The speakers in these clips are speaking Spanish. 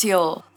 J.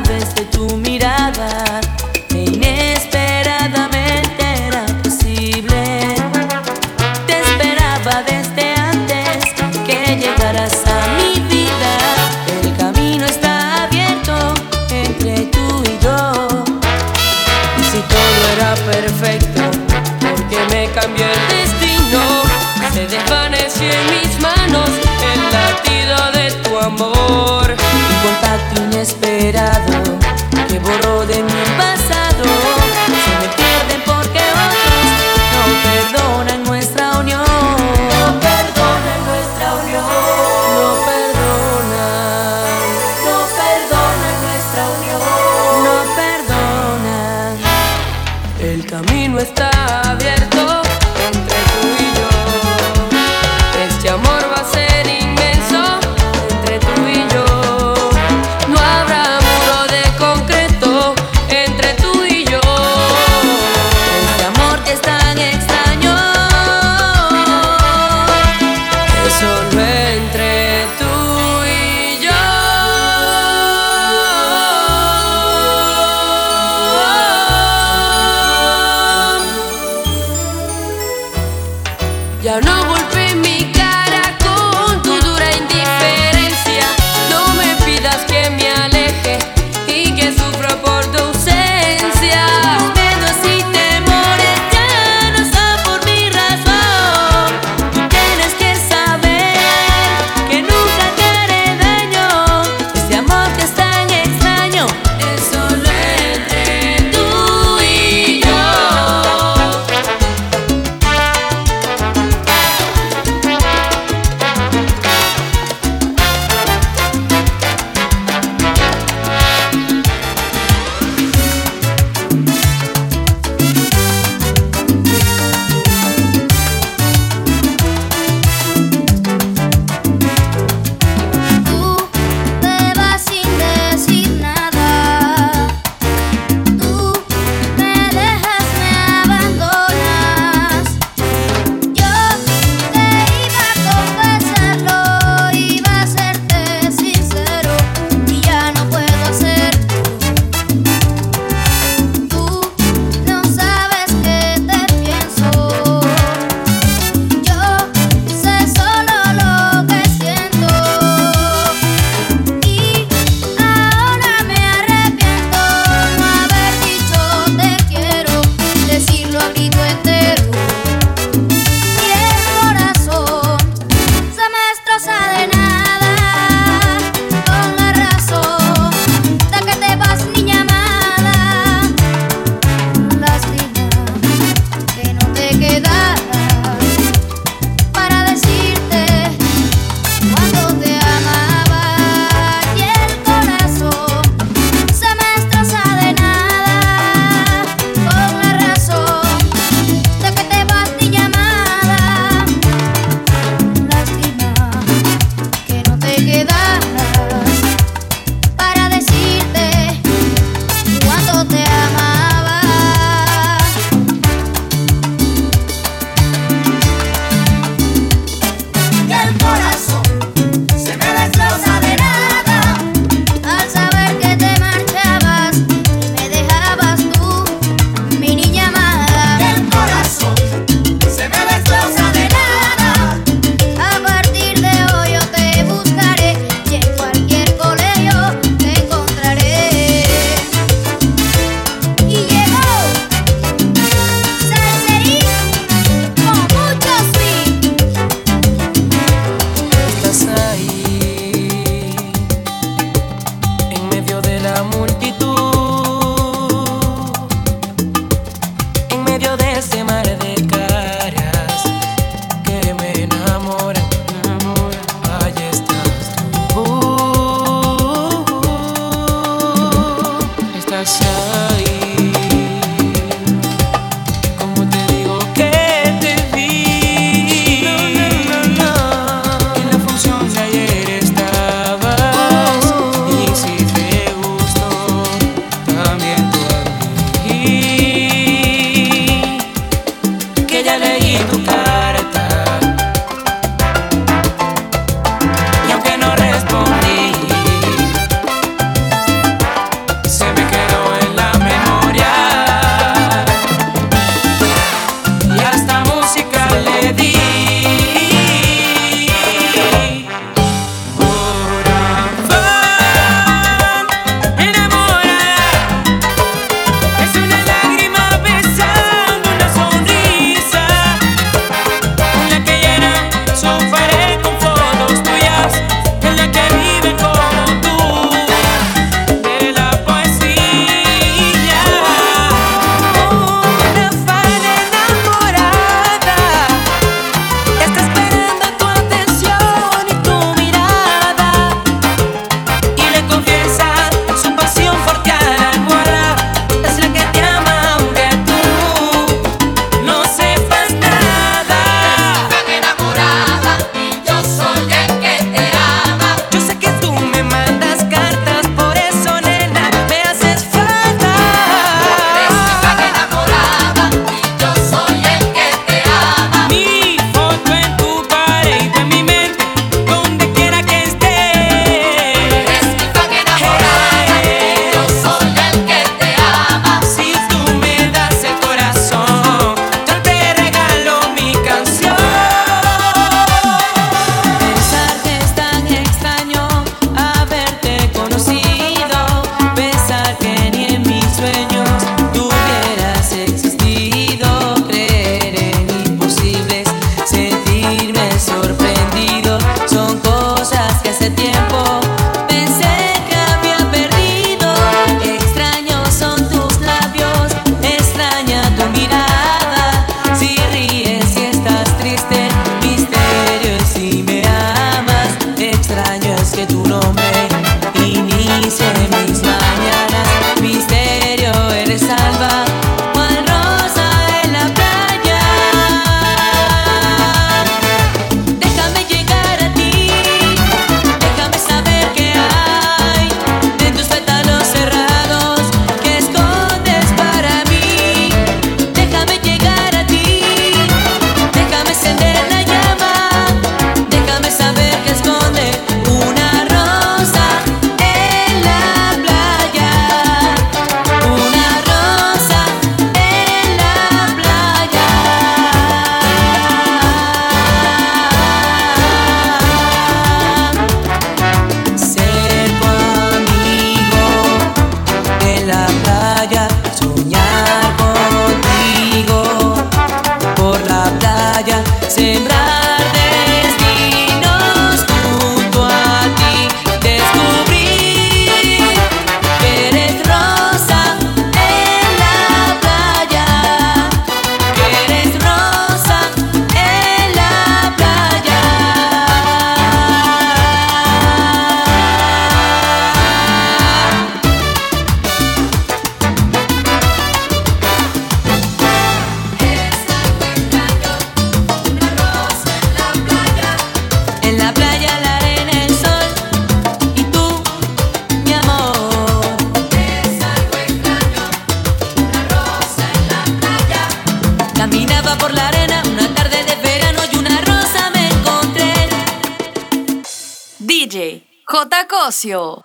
desde antes que llegaras a mi vida. J. Cosio.